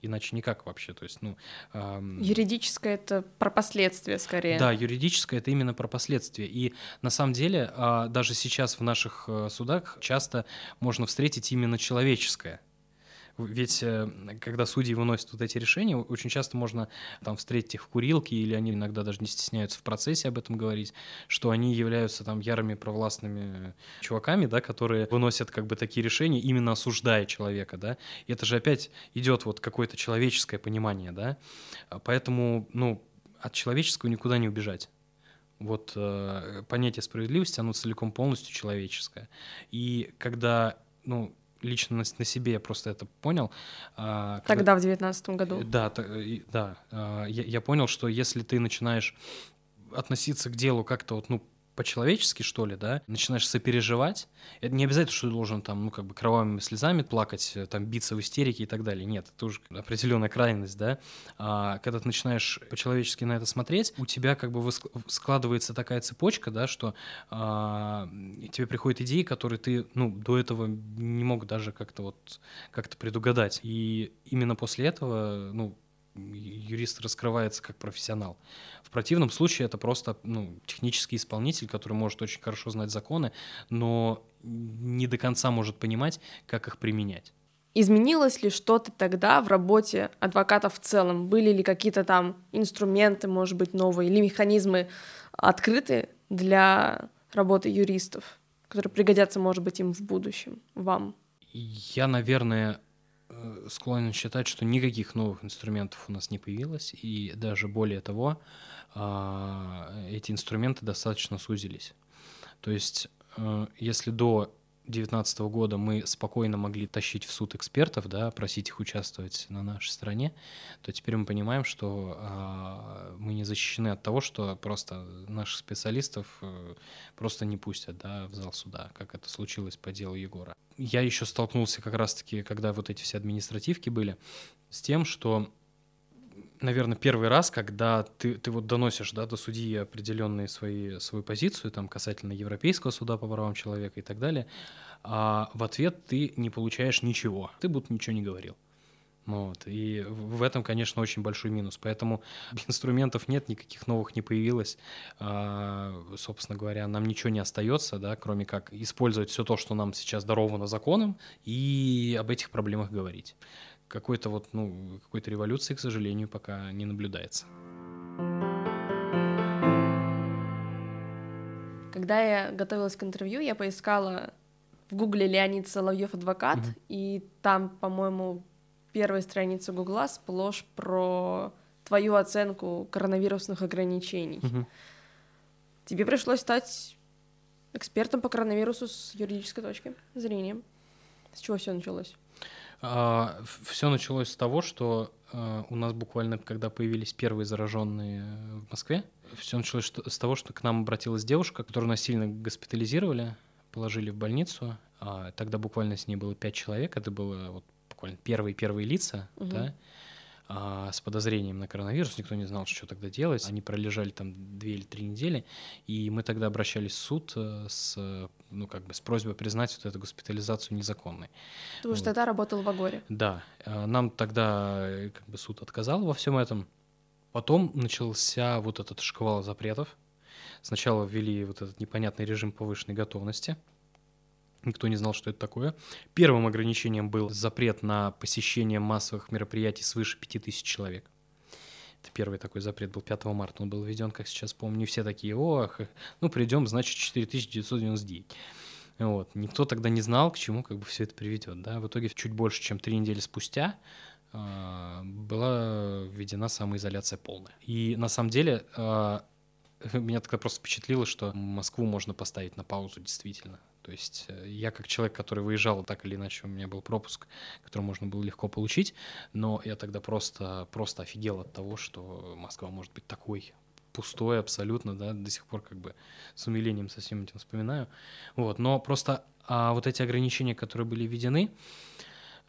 Иначе никак вообще, то есть, ну... Эм... Юридическое — это про последствия скорее. Да, юридическое — это именно про последствия. И на самом деле э, даже сейчас в наших э, судах часто можно встретить именно человеческое. Ведь э, когда судьи выносят вот эти решения, очень часто можно там встретить их в курилке, или они иногда даже не стесняются в процессе об этом говорить, что они являются там ярыми провластными чуваками, да, которые выносят как бы такие решения, именно осуждая человека, да. И это же опять идет вот какое-то человеческое понимание, да. Поэтому, ну, от человеческого никуда не убежать. Вот э, понятие справедливости, оно целиком полностью человеческое. И когда, ну, лично на, на себе я просто это понял. А, когда... Тогда, в девятнадцатом году. Да, да. А, я, я понял, что если ты начинаешь относиться к делу как-то вот, ну, по-человечески, что ли, да, начинаешь сопереживать, это не обязательно, что ты должен там, ну, как бы кровавыми слезами плакать, э, там, биться в истерике и так далее. Нет, это уже определенная крайность, да. А когда ты начинаешь по-человечески на это смотреть, у тебя как бы складывается такая цепочка, да, что а, тебе приходят идеи, которые ты, ну, до этого не мог даже как-то вот, как-то предугадать. И именно после этого, ну, юрист раскрывается как профессионал. В противном случае это просто ну, технический исполнитель, который может очень хорошо знать законы, но не до конца может понимать, как их применять. Изменилось ли что-то тогда в работе адвокатов в целом? Были ли какие-то там инструменты, может быть, новые, или механизмы открыты для работы юристов, которые пригодятся, может быть, им в будущем, вам? Я, наверное, склонен считать, что никаких новых инструментов у нас не появилось, и даже более того, а, эти инструменты достаточно сузились. То есть, э, если до 2019 года мы спокойно могли тащить в суд экспертов, да, просить их участвовать на нашей стране, то теперь мы понимаем, что э, мы не защищены от того, что просто наших специалистов э, просто не пустят да, в зал суда, как это случилось по делу Егора. Я еще столкнулся как раз-таки, когда вот эти все административки были, с тем, что наверное, первый раз, когда ты, ты вот доносишь да, до судьи определенные свои, свою позицию там, касательно Европейского суда по правам человека и так далее, а в ответ ты не получаешь ничего. Ты будто ничего не говорил. Вот. И в этом, конечно, очень большой минус. Поэтому инструментов нет, никаких новых не появилось. А, собственно говоря, нам ничего не остается, да, кроме как использовать все то, что нам сейчас даровано законом, и об этих проблемах говорить. Какой-то вот, ну, какой-то революции, к сожалению, пока не наблюдается. Когда я готовилась к интервью, я поискала в гугле Леонид Соловьев адвокат, угу. и там, по-моему, первой странице Гугла сплошь про твою оценку коронавирусных ограничений. Угу. Тебе пришлось стать экспертом по коронавирусу с юридической точки зрения. С чего все началось? А, все началось с того, что а, у нас буквально, когда появились первые зараженные в Москве, все началось с того, что к нам обратилась девушка, которую насильно госпитализировали, положили в больницу. А, тогда буквально с ней было пять человек. Это было вот буквально первые-первые лица, угу. да, а, с подозрением на коронавирус. Никто не знал, что тогда делать. Они пролежали там две или три недели, и мы тогда обращались в суд э, с, ну, как бы с просьбой признать вот эту госпитализацию незаконной. Потому вот. что тогда работал в Агоре. Да. А, нам тогда э, как бы суд отказал во всем этом. Потом начался вот этот шквал запретов. Сначала ввели вот этот непонятный режим повышенной готовности — Никто не знал, что это такое. Первым ограничением был запрет на посещение массовых мероприятий свыше 5000 человек. Это первый такой запрет был 5 марта. Он был введен, как сейчас помню. Все такие, ох, ну придем, значит, 4999. Вот. Никто тогда не знал, к чему как бы все это приведет. Да? В итоге чуть больше, чем три недели спустя э, была введена самоизоляция полная. И на самом деле э, меня тогда просто впечатлило, что Москву можно поставить на паузу действительно. То есть э, я как человек, который выезжал, так или иначе у меня был пропуск, который можно было легко получить, но я тогда просто, просто офигел от того, что Москва может быть такой пустой абсолютно, да, до сих пор как бы с умилением со всем этим вспоминаю. Вот, но просто а вот эти ограничения, которые были введены,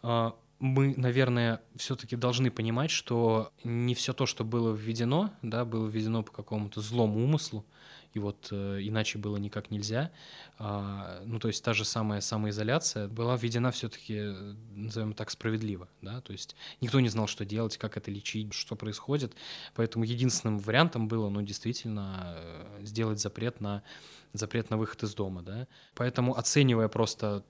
а, мы, наверное, все-таки должны понимать, что не все то, что было введено, да, было введено по какому-то злому умыслу, и вот э, иначе было никак нельзя. А, ну, то есть та же самая самоизоляция была введена все-таки, назовем так, справедливо, да, то есть никто не знал, что делать, как это лечить, что происходит, поэтому единственным вариантом было, ну, действительно, э, сделать запрет на запрет на выход из дома, да, поэтому оценивая просто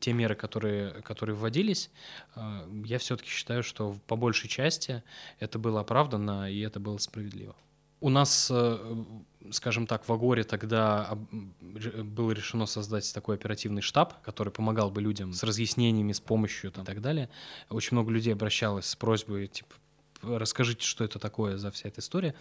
те меры, которые, которые вводились, э, я все-таки считаю, что по большей части это было оправданно и это было справедливо. У нас, э, скажем так, в Агоре тогда было решено создать такой оперативный штаб, который помогал бы людям с разъяснениями, с помощью там, и так далее. Очень много людей обращалось с просьбой, типа, расскажите, что это такое за вся эта история.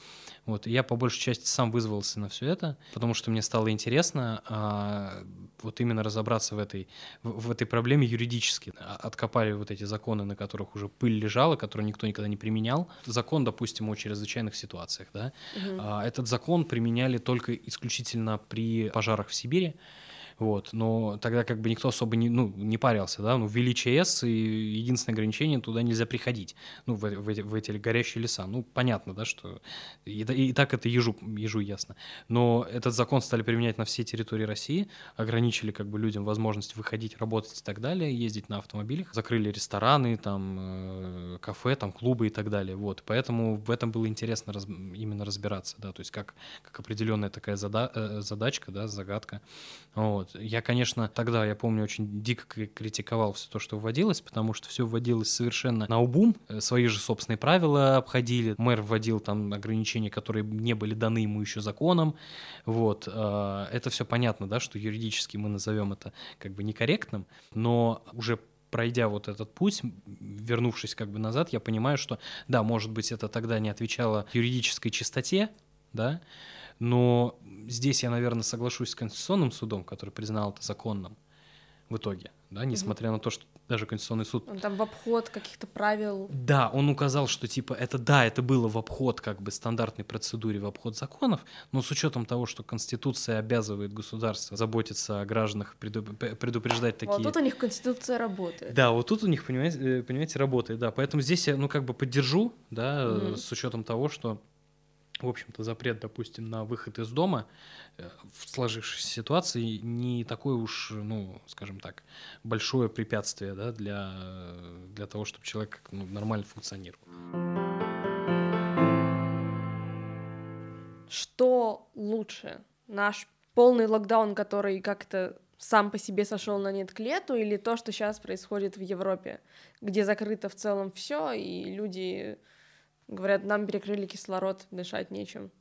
Вот, и я по большей части сам вызвался на все это, потому что мне стало интересно а, вот именно разобраться в этой, в, в этой проблеме юридически. А, откопали вот эти законы, на которых уже пыль лежала, которые никто никогда не применял. Закон, допустим, о чрезвычайных ситуациях, да. Угу. А, этот закон применяли только исключительно при пожарах в Сибири. Вот, но тогда как бы никто особо не, ну, не парился, да, ну, ввели ЧС, и единственное ограничение, туда нельзя приходить, ну, в, в, эти, в эти горящие леса, ну, понятно, да, что и, и так это ежу, ежу ясно, но этот закон стали применять на всей территории России, ограничили как бы людям возможность выходить, работать и так далее, ездить на автомобилях, закрыли рестораны, там, э, кафе, там, клубы и так далее, вот, поэтому в этом было интересно раз, именно разбираться, да, то есть как, как определенная такая зада, э, задачка, да, загадка, вот, вот. Я, конечно, тогда, я помню, очень дико критиковал все то, что вводилось, потому что все вводилось совершенно на убум, э, свои же собственные правила обходили. Мэр вводил там ограничения, которые не были даны ему еще законом. Вот. Э, это все понятно, да, что юридически мы назовем это как бы некорректным, но уже пройдя вот этот путь, вернувшись как бы назад, я понимаю, что да, может быть, это тогда не отвечало юридической чистоте, да, но здесь я, наверное, соглашусь с Конституционным судом, который признал это законным в итоге, да, несмотря mm-hmm. на то, что даже Конституционный суд... Он там в обход каких-то правил... Да, он указал, что типа это да, это было в обход как бы стандартной процедуре, в обход законов, но с учетом того, что Конституция обязывает государство заботиться о гражданах, предупреждать такие... Вот тут у них Конституция работает. Да, вот тут у них, понимаете, э, понимаете работает, да, поэтому здесь я, ну, как бы поддержу, да, mm-hmm. с учетом того, что в общем-то, запрет, допустим, на выход из дома э, в сложившейся ситуации не такое уж, ну, скажем так, большое препятствие да, для, для того, чтобы человек ну, нормально функционировал. Что лучше? Наш полный локдаун, который как-то сам по себе сошел на нет к лету, или то, что сейчас происходит в Европе, где закрыто в целом все, и люди говорят, нам перекрыли кислород, дышать нечем.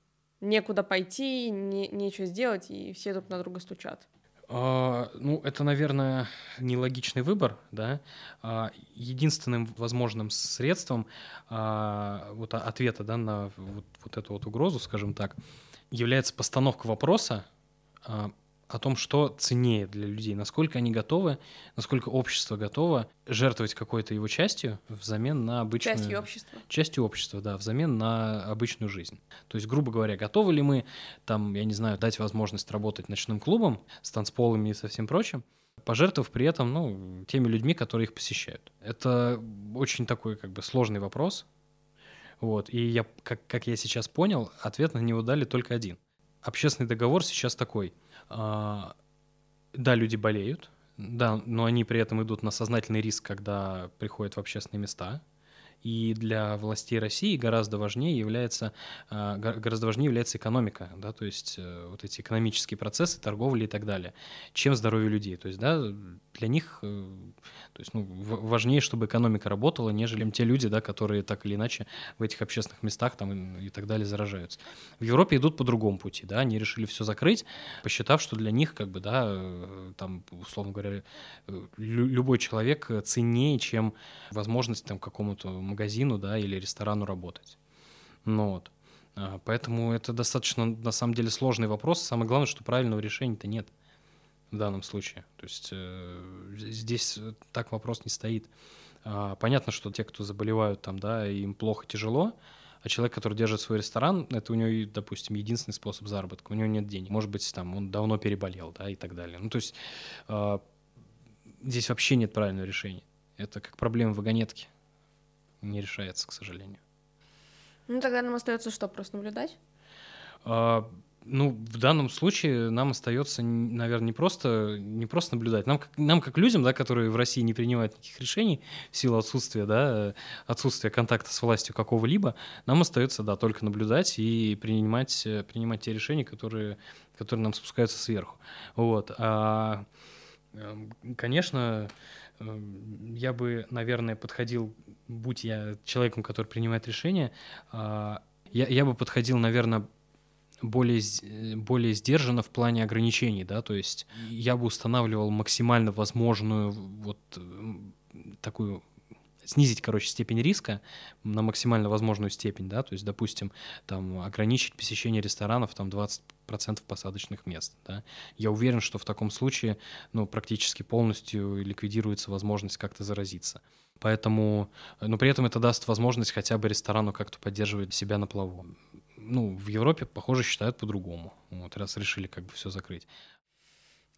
Некуда пойти, не, нечего сделать, и все друг на друга стучат. А, ну, это, наверное, нелогичный выбор, да. А, единственным возможным средством а, вот ответа, да, на вот, вот эту вот угрозу, скажем так, является постановка вопроса а, о том, что ценнее для людей, насколько они готовы, насколько общество готово жертвовать какой-то его частью взамен на обычную... Частью общества. Частью общества, да, взамен на обычную жизнь. То есть, грубо говоря, готовы ли мы, там, я не знаю, дать возможность работать ночным клубом с танцполами и со всем прочим, пожертвовав при этом, ну, теми людьми, которые их посещают. Это очень такой, как бы, сложный вопрос, вот, и я, как, как я сейчас понял, ответ на него дали только один. Общественный договор сейчас такой – да, люди болеют, да, но они при этом идут на сознательный риск, когда приходят в общественные места, и для властей России гораздо важнее является, а, гораздо важнее является экономика, да, то есть э, вот эти экономические процессы, торговли и так далее, чем здоровье людей. То есть, да, для них э, то есть, ну, важнее, чтобы экономика работала, нежели те люди, да, которые так или иначе в этих общественных местах там и, и так далее заражаются. В Европе идут по другому пути, да, они решили все закрыть, посчитав, что для них, как бы, да, э, там, условно говоря, любой человек ценнее, чем возможность там какому-то магазину, да, или ресторану работать. Ну вот. А, поэтому это достаточно, на самом деле, сложный вопрос. Самое главное, что правильного решения-то нет в данном случае. То есть э, здесь так вопрос не стоит. А, понятно, что те, кто заболевают там, да, им плохо, тяжело, а человек, который держит свой ресторан, это у него, допустим, единственный способ заработка. У него нет денег. Может быть, там он давно переболел, да, и так далее. Ну, то есть э, здесь вообще нет правильного решения. Это как проблема вагонетки не решается, к сожалению. Ну, тогда нам остается что, просто наблюдать? А, ну, в данном случае нам остается, наверное, не просто, не просто наблюдать. Нам, нам, как людям, да, которые в России не принимают никаких решений в силу отсутствия, да, отсутствия контакта с властью какого-либо, нам остается, да, только наблюдать и принимать, принимать те решения, которые, которые нам спускаются сверху. Вот. А, эм, конечно, я бы, наверное, подходил будь я человеком, который принимает решения, а, я, я бы подходил, наверное, более, более сдержанно в плане ограничений, да, то есть я бы устанавливал максимально возможную вот такую снизить, короче, степень риска на максимально возможную степень, да, то есть, допустим, там ограничить посещение ресторанов там 20% посадочных мест, да. Я уверен, что в таком случае, ну, практически полностью ликвидируется возможность как-то заразиться. Поэтому, но при этом это даст возможность хотя бы ресторану как-то поддерживать себя на плаву. Ну, в Европе, похоже, считают по-другому, вот, раз решили как бы все закрыть.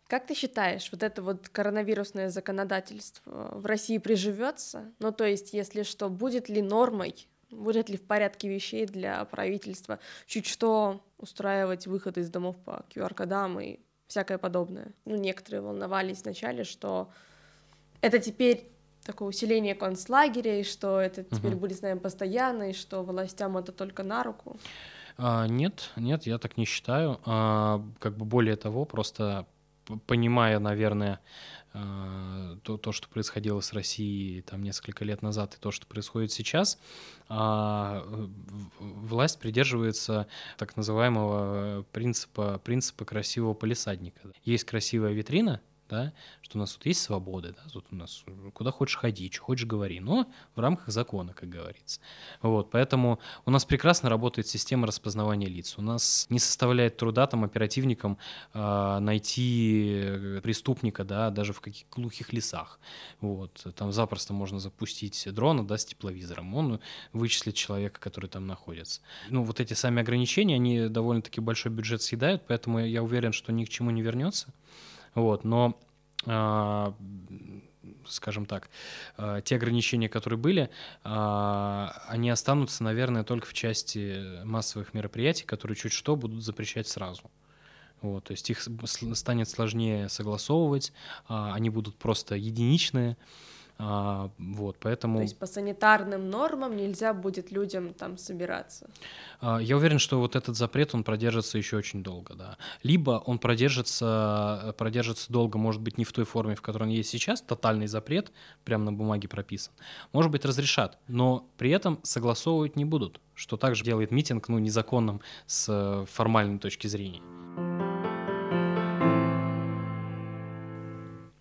Как ты считаешь, вот это вот коронавирусное законодательство в России приживется? Ну, то есть, если что, будет ли нормой, будет ли в порядке вещей для правительства чуть что устраивать выход из домов по QR-кодам и всякое подобное? Ну, некоторые волновались вначале, что это теперь такое усиление концлагеря, и что это теперь угу. будет с нами постоянно, и что властям это только на руку? А, нет, нет, я так не считаю. А, как бы более того, просто понимая, наверное, а, то, то, что происходило с Россией там несколько лет назад, и то, что происходит сейчас, а, власть придерживается так называемого принципа, принципа красивого полисадника. Есть красивая витрина, да, что у нас тут есть свобода, да, тут у нас куда хочешь ходи, что хочешь говори, но в рамках закона, как говорится. Вот, поэтому у нас прекрасно работает система распознавания лиц. У нас не составляет труда там оперативникам э, найти преступника, да, даже в каких глухих лесах. Вот, там запросто можно запустить дрона, да, с тепловизором, он вычислит человека, который там находится. Ну, вот эти сами ограничения, они довольно-таки большой бюджет съедают, поэтому я уверен, что ни к чему не вернется. Вот, но а, скажем так, э, те ограничения, которые были, э, они останутся, наверное, только в части массовых мероприятий, которые чуть что будут запрещать сразу. Вот, то есть их станет сложнее согласовывать, они будут просто единичные. А, вот, поэтому... То есть по санитарным нормам нельзя будет людям там собираться? А, я уверен, что вот этот запрет, он продержится еще очень долго, да. Либо он продержится, продержится долго, может быть, не в той форме, в которой он есть сейчас, тотальный запрет, прямо на бумаге прописан. Может быть, разрешат, но при этом согласовывать не будут, что также делает митинг, ну, незаконным с формальной точки зрения.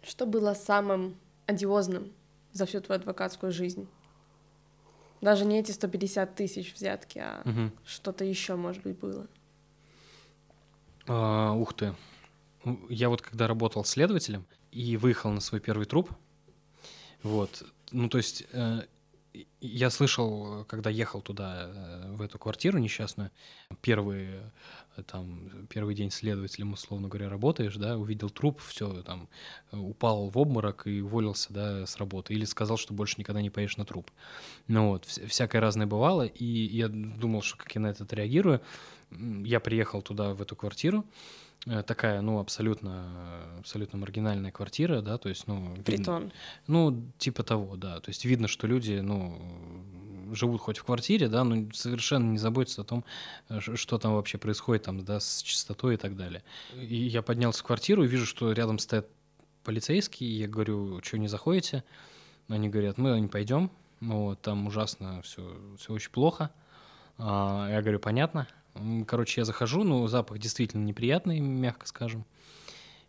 Что было самым одиозным за всю твою адвокатскую жизнь? Даже не эти 150 тысяч взятки, а угу. что-то еще, может быть, было. А, ух ты. Я вот когда работал следователем и выехал на свой первый труп, вот, ну то есть э, я слышал, когда ехал туда, э, в эту квартиру несчастную, первые там первый день следователем, условно говоря, работаешь, да, увидел труп, все, там, упал в обморок и уволился, да, с работы, или сказал, что больше никогда не поедешь на труп. Ну вот, всякое разное бывало, и я думал, что как я на это отреагирую. Я приехал туда, в эту квартиру, э, такая, ну, абсолютно, абсолютно маргинальная квартира, да, то есть, ну... Притон. Видно, ну, типа того, да, то есть видно, что люди, ну, живут хоть в квартире, да, но совершенно не заботятся о том, э, что там вообще происходит там, да, с чистотой и так далее. И я поднялся в квартиру и вижу, что рядом стоят полицейские, и я говорю, что не заходите? Они говорят, мы не пойдем, вот, там ужасно, все, все очень плохо. А, я говорю, понятно. Короче, я захожу, ну, запах действительно неприятный, мягко скажем.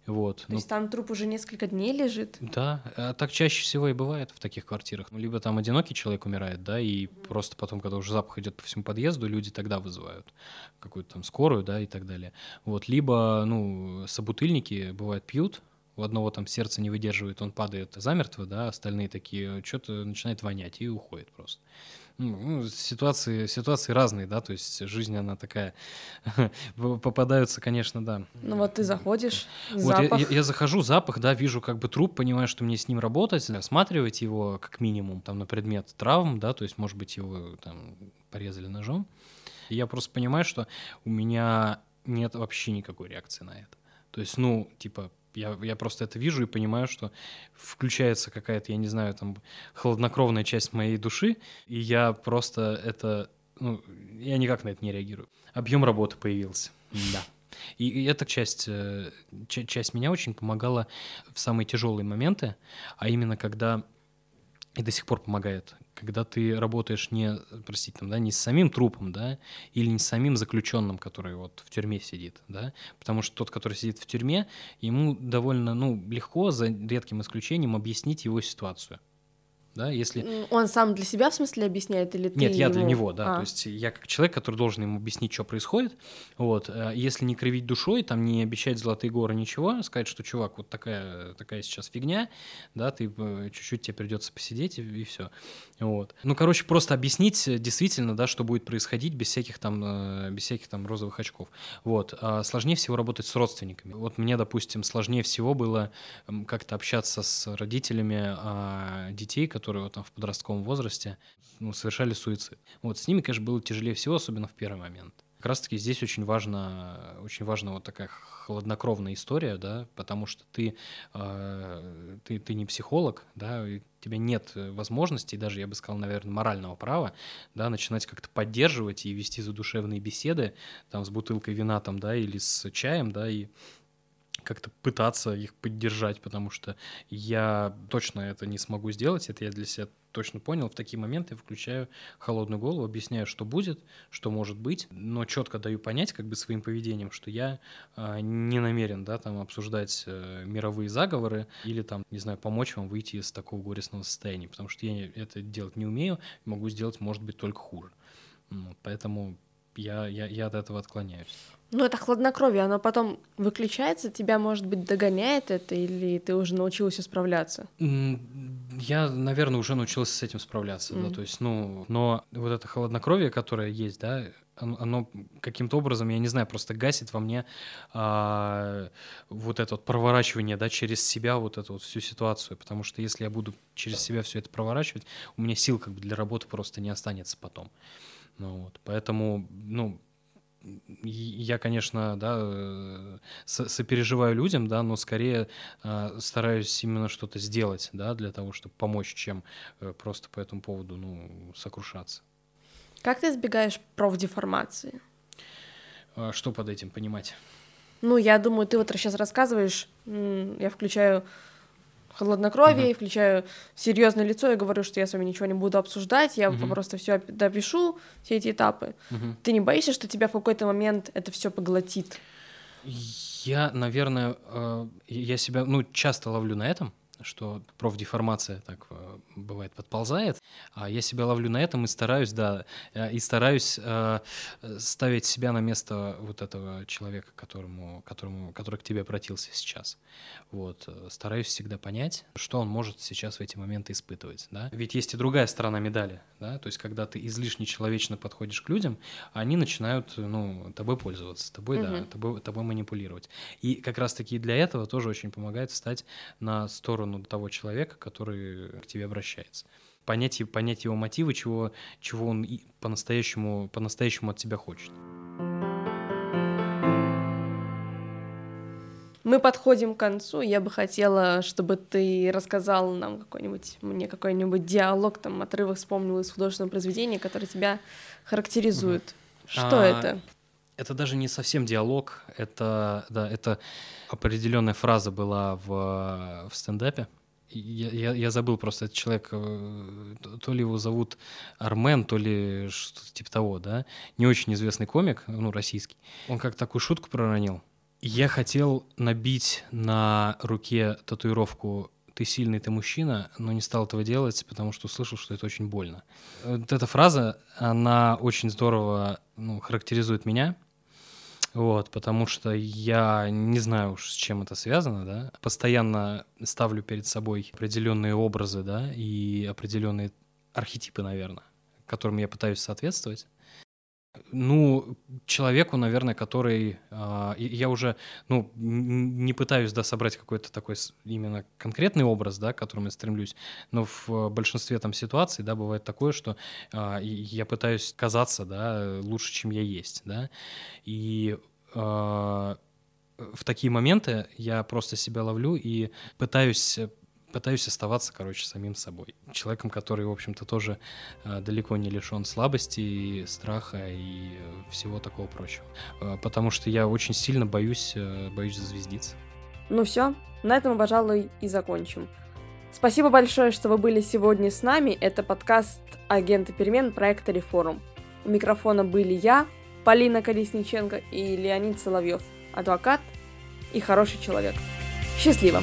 Вот. То ну, есть там труп уже несколько дней лежит? Да, а так чаще всего и бывает в таких квартирах. Ну, либо там одинокий человек умирает, да, и mm-hmm. просто потом, когда уже запах идет по всему подъезду, люди тогда вызывают какую-то там скорую, да, и так далее. Вот, либо, ну, собутыльники, бывает, пьют, у одного там сердце не выдерживает, он падает замертво, да, остальные такие, что-то начинает вонять и уходит просто. Ну, ситуации, ситуации разные, да, то есть жизнь, она такая, попадаются, конечно, да. Ну вот ты заходишь, вот запах. Я, я, я захожу, запах, да, вижу как бы труп, понимаю, что мне с ним работать, осматривать его как минимум, там, на предмет травм, да, то есть, может быть, его там порезали ножом. И я просто понимаю, что у меня нет вообще никакой реакции на это. То есть, ну, типа, я, я просто это вижу и понимаю, что включается какая-то, я не знаю, там, холоднокровная часть моей души, и я просто это, ну, я никак на это не реагирую. Объем работы появился, да. И, и эта часть, э, часть меня очень помогала в самые тяжелые моменты, а именно когда и до сих пор помогает, когда ты работаешь не, простите, там, да, не с самим трупом, да, или не с самим заключенным, который вот в тюрьме сидит, да, потому что тот, который сидит в тюрьме, ему довольно, ну, легко, за редким исключением, объяснить его ситуацию да, если... Он сам для себя, в смысле, объясняет, или ты Нет, я ему... для него, да, а. то есть я как человек, который должен ему объяснить, что происходит, вот, э, если не кривить душой, там, не обещать золотые горы, ничего, сказать, что, чувак, вот такая, такая сейчас фигня, да, ты э, чуть-чуть тебе придется посидеть, и, и все, вот. Ну, короче, просто объяснить э, действительно, да, что будет происходить без всяких там, без всяких там розовых очков, вот. А сложнее всего работать с родственниками. Вот мне, допустим, сложнее всего было как-то общаться с родителями а, детей, которые которые вот там в подростковом возрасте ну, совершали суицид. Вот с ними, конечно, было тяжелее всего, особенно в первый момент. Как раз-таки здесь очень важно, очень важна вот такая хладнокровная история, да, потому что ты, э, ты, ты не психолог, да, и у тебя нет возможности, даже, я бы сказал, наверное, морального права, да, начинать как-то поддерживать и вести задушевные беседы, там, с бутылкой вина, там, да, или с чаем, да, и как-то пытаться их поддержать, потому что я точно это не смогу сделать, это я для себя точно понял. В такие моменты я включаю холодную голову, объясняю, что будет, что может быть, но четко даю понять как бы своим поведением, что я э, не намерен, да, там обсуждать э, мировые заговоры или там, не знаю, помочь вам выйти из такого горестного состояния, потому что я это делать не умею, могу сделать, может быть, только хуже. Поэтому я, я, я от этого отклоняюсь. Ну, это хладнокровие, оно потом выключается, тебя, может быть, догоняет это, или ты уже научился справляться? Я, наверное, уже научился с этим справляться, mm. да, то есть, ну, но вот это холоднокровие, которое есть, да, оно каким-то образом, я не знаю, просто гасит во мне а, вот это вот проворачивание, да, через себя вот эту вот всю ситуацию, потому что если я буду через себя все это проворачивать, у меня сил как бы для работы просто не останется потом. Ну, вот, поэтому, ну, я, конечно, да, сопереживаю людям, да, но скорее э, стараюсь именно что-то сделать, да, для того, чтобы помочь, чем э, просто по этому поводу, ну, сокрушаться. Как ты избегаешь профдеформации? А что под этим понимать? Ну, я думаю, ты вот сейчас рассказываешь, я включаю хладнокровие, uh-huh. включаю серьезное лицо и говорю, что я с вами ничего не буду обсуждать, я uh-huh. просто все допишу, все эти этапы. Uh-huh. Ты не боишься, что тебя в какой-то момент это все поглотит? Я, наверное, э, я себя, ну, часто ловлю на этом, что профдеформация так э, бывает подползает, а я себя ловлю на этом и стараюсь, да, э, и стараюсь э, ставить себя на место вот этого человека, которому, которому, который к тебе обратился сейчас. Вот, э, стараюсь всегда понять, что он может сейчас в эти моменты испытывать, да. Ведь есть и другая сторона медали, да, то есть когда ты излишне человечно подходишь к людям, они начинают, ну, тобой пользоваться, тобой, угу. да, тобой, тобой манипулировать. И как раз-таки для этого тоже очень помогает встать на сторону сторону того человека, который к тебе обращается. Понять, понять его мотивы, чего, чего он по-настоящему, по-настоящему от тебя хочет. Мы подходим к концу. Я бы хотела, чтобы ты рассказал нам какой-нибудь, мне какой-нибудь диалог, там, отрывок вспомнил из художественного произведения, который тебя характеризует. Угу. Что а, это? Это даже не совсем диалог, это, да, это определенная фраза была в, в стендапе. Я, я, я забыл просто этот человек, э, то ли его зовут Армен, то ли что-то типа того, да, не очень известный комик, ну, российский. Он как такую шутку проронил. Я хотел набить на руке татуировку «ты сильный, ты мужчина», но не стал этого делать, потому что услышал, что это очень больно. Вот эта фраза, она очень здорово ну, характеризует меня — вот, потому что я не знаю уж, с чем это связано, да. Постоянно ставлю перед собой определенные образы, да, и определенные архетипы, наверное, которым я пытаюсь соответствовать. Ну, человеку, наверное, который... Э, я уже, ну, не пытаюсь, да, собрать какой-то такой именно конкретный образ, да, к которому я стремлюсь, но в большинстве там ситуаций, да, бывает такое, что э, я пытаюсь казаться, да, лучше, чем я есть, да, и э, в такие моменты я просто себя ловлю и пытаюсь пытаюсь оставаться, короче, самим собой. Человеком, который, в общем-то, тоже э, далеко не лишен слабости, страха и э, всего такого прочего. Э, потому что я очень сильно боюсь, э, боюсь зазвездиться. Ну все, на этом мы, пожалуй, и закончим. Спасибо большое, что вы были сегодня с нами. Это подкаст «Агенты перемен» проекта «Реформ». У микрофона были я, Полина Колесниченко и Леонид Соловьев, адвокат и хороший человек. Счастливо!